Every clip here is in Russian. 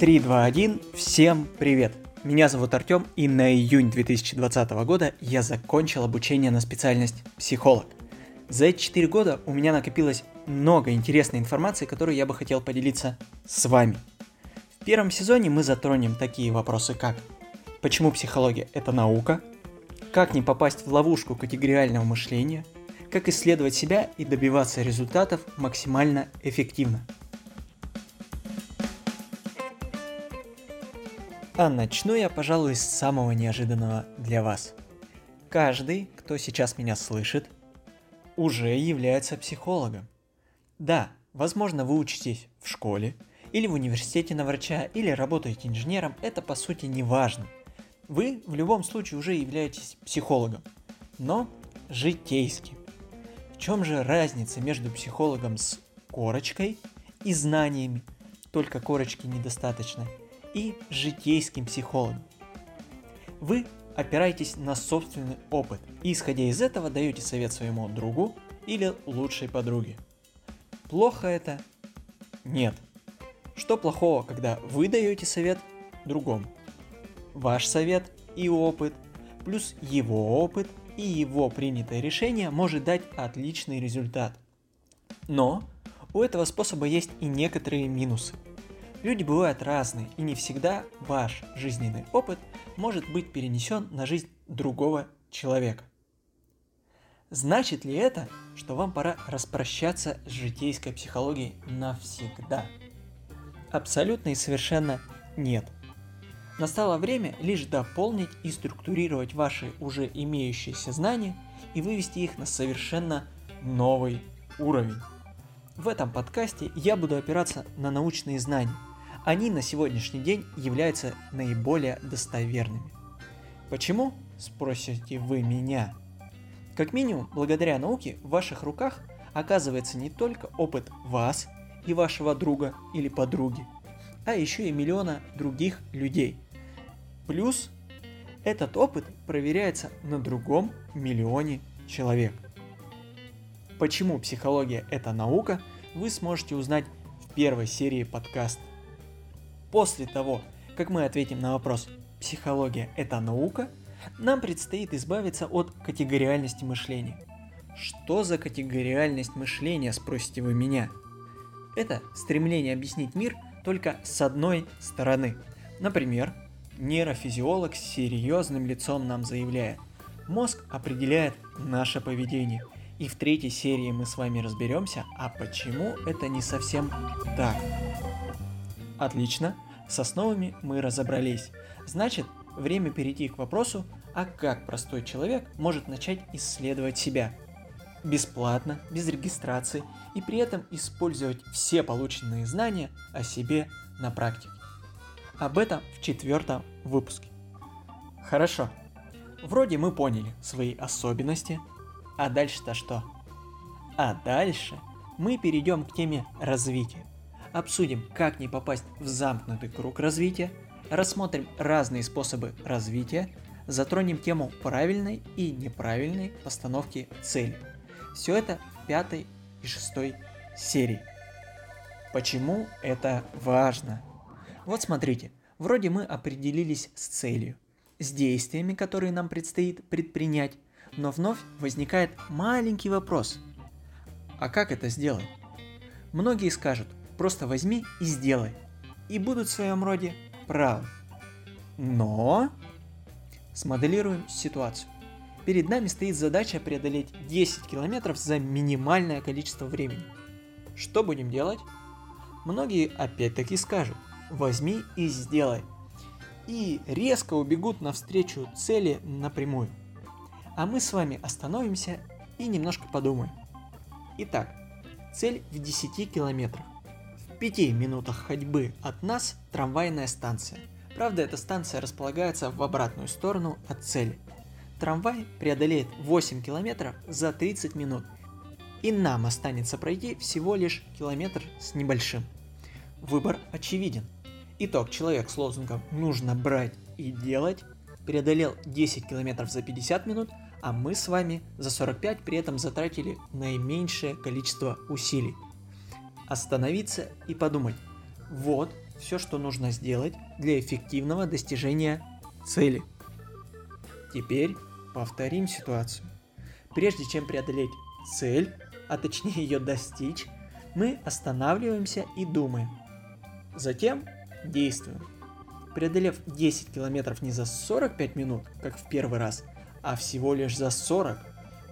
3, 2, 1. Всем привет! Меня зовут Артем, и на июнь 2020 года я закончил обучение на специальность психолог. За эти 4 года у меня накопилось много интересной информации, которую я бы хотел поделиться с вами. В первом сезоне мы затронем такие вопросы, как почему психология – это наука, как не попасть в ловушку категориального мышления, как исследовать себя и добиваться результатов максимально эффективно – А начну я, пожалуй, с самого неожиданного для вас. Каждый, кто сейчас меня слышит, уже является психологом. Да, возможно, вы учитесь в школе, или в университете на врача, или работаете инженером, это по сути не важно. Вы в любом случае уже являетесь психологом, но житейским. В чем же разница между психологом с корочкой и знаниями? Только корочки недостаточно – и житейским психологом. Вы опираетесь на собственный опыт и, исходя из этого, даете совет своему другу или лучшей подруге. Плохо это? Нет. Что плохого, когда вы даете совет другому? Ваш совет и опыт, плюс его опыт и его принятое решение может дать отличный результат. Но у этого способа есть и некоторые минусы – Люди бывают разные, и не всегда ваш жизненный опыт может быть перенесен на жизнь другого человека. Значит ли это, что вам пора распрощаться с житейской психологией навсегда? Абсолютно и совершенно нет. Настало время лишь дополнить и структурировать ваши уже имеющиеся знания и вывести их на совершенно новый уровень. В этом подкасте я буду опираться на научные знания – они на сегодняшний день являются наиболее достоверными. Почему? Спросите вы меня. Как минимум, благодаря науке в ваших руках оказывается не только опыт вас и вашего друга или подруги, а еще и миллиона других людей. Плюс этот опыт проверяется на другом миллионе человек. Почему психология это наука, вы сможете узнать в первой серии подкаста. После того, как мы ответим на вопрос «Психология – это наука?», нам предстоит избавиться от категориальности мышления. Что за категориальность мышления, спросите вы меня? Это стремление объяснить мир только с одной стороны. Например, нейрофизиолог с серьезным лицом нам заявляет, мозг определяет наше поведение. И в третьей серии мы с вами разберемся, а почему это не совсем так. Отлично, с основами мы разобрались. Значит, время перейти к вопросу, а как простой человек может начать исследовать себя. Бесплатно, без регистрации и при этом использовать все полученные знания о себе на практике. Об этом в четвертом выпуске. Хорошо. Вроде мы поняли свои особенности, а дальше-то что? А дальше мы перейдем к теме развития обсудим, как не попасть в замкнутый круг развития, рассмотрим разные способы развития, затронем тему правильной и неправильной постановки цели. Все это в пятой и шестой серии. Почему это важно? Вот смотрите, вроде мы определились с целью, с действиями, которые нам предстоит предпринять, но вновь возникает маленький вопрос. А как это сделать? Многие скажут, Просто возьми и сделай. И будут в своем роде правы. Но смоделируем ситуацию. Перед нами стоит задача преодолеть 10 километров за минимальное количество времени. Что будем делать? Многие опять-таки скажут, возьми и сделай. И резко убегут навстречу цели напрямую. А мы с вами остановимся и немножко подумаем. Итак, цель в 10 километрах. Пяти минутах ходьбы от нас трамвайная станция. Правда, эта станция располагается в обратную сторону от цели. Трамвай преодолеет 8 километров за 30 минут, и нам останется пройти всего лишь километр с небольшим. Выбор очевиден. Итог человек с лозунгом «нужно брать и делать» преодолел 10 километров за 50 минут, а мы с вами за 45 при этом затратили наименьшее количество усилий остановиться и подумать, вот все, что нужно сделать для эффективного достижения цели. Теперь повторим ситуацию. Прежде чем преодолеть цель, а точнее ее достичь, мы останавливаемся и думаем. Затем действуем. Преодолев 10 километров не за 45 минут, как в первый раз, а всего лишь за 40.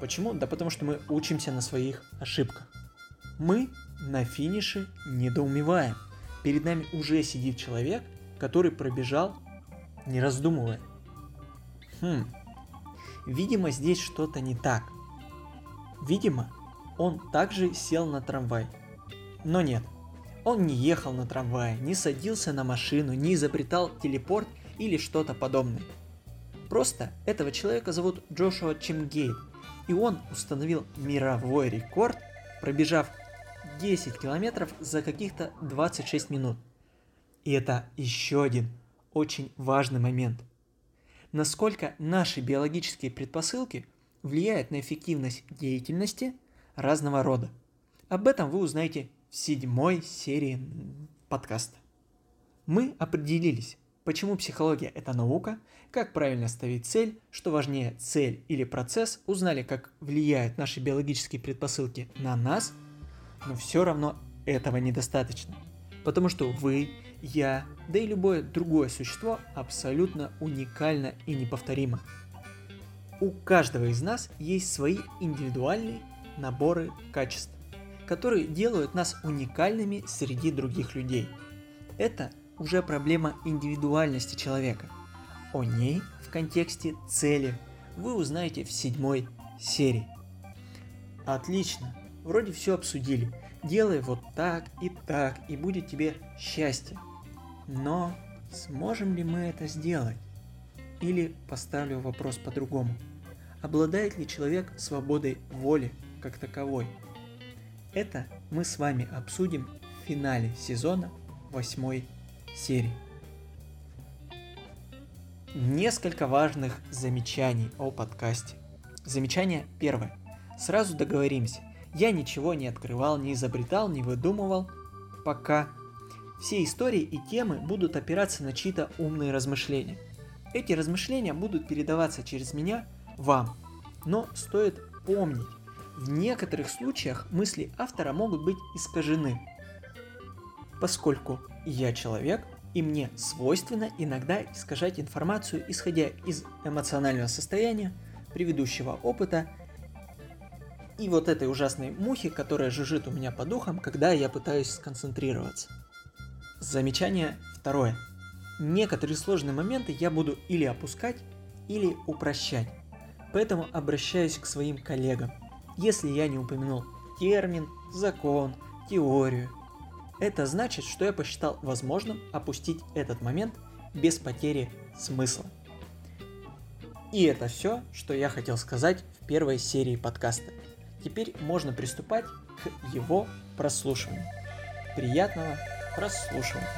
Почему? Да потому что мы учимся на своих ошибках. Мы на финише недоумеваем. Перед нами уже сидит человек, который пробежал, не раздумывая. Хм, видимо здесь что-то не так. Видимо, он также сел на трамвай. Но нет, он не ехал на трамвае, не садился на машину, не изобретал телепорт или что-то подобное. Просто этого человека зовут Джошуа Чемгейт, и он установил мировой рекорд, пробежав 10 километров за каких-то 26 минут. И это еще один очень важный момент. Насколько наши биологические предпосылки влияют на эффективность деятельности разного рода. Об этом вы узнаете в седьмой серии подкаста. Мы определились, почему психология – это наука, как правильно ставить цель, что важнее, цель или процесс, узнали, как влияют наши биологические предпосылки на нас, но все равно этого недостаточно. Потому что вы, я, да и любое другое существо абсолютно уникально и неповторимо. У каждого из нас есть свои индивидуальные наборы качеств которые делают нас уникальными среди других людей. Это уже проблема индивидуальности человека. О ней в контексте цели вы узнаете в седьмой серии. Отлично, вроде все обсудили. Делай вот так и так, и будет тебе счастье. Но сможем ли мы это сделать? Или поставлю вопрос по-другому. Обладает ли человек свободой воли как таковой? Это мы с вами обсудим в финале сезона восьмой серии. Несколько важных замечаний о подкасте. Замечание первое. Сразу договоримся. Я ничего не открывал, не изобретал, не выдумывал. Пока. Все истории и темы будут опираться на чьи-то умные размышления. Эти размышления будут передаваться через меня вам. Но стоит помнить, в некоторых случаях мысли автора могут быть искажены, поскольку я человек, и мне свойственно иногда искажать информацию, исходя из эмоционального состояния, предыдущего опыта и вот этой ужасной мухи, которая жужжит у меня по духам, когда я пытаюсь сконцентрироваться. Замечание второе. Некоторые сложные моменты я буду или опускать, или упрощать. Поэтому обращаюсь к своим коллегам если я не упомянул термин, закон, теорию. Это значит, что я посчитал возможным опустить этот момент без потери смысла. И это все, что я хотел сказать в первой серии подкаста. Теперь можно приступать к его прослушиванию. Приятного прослушивания.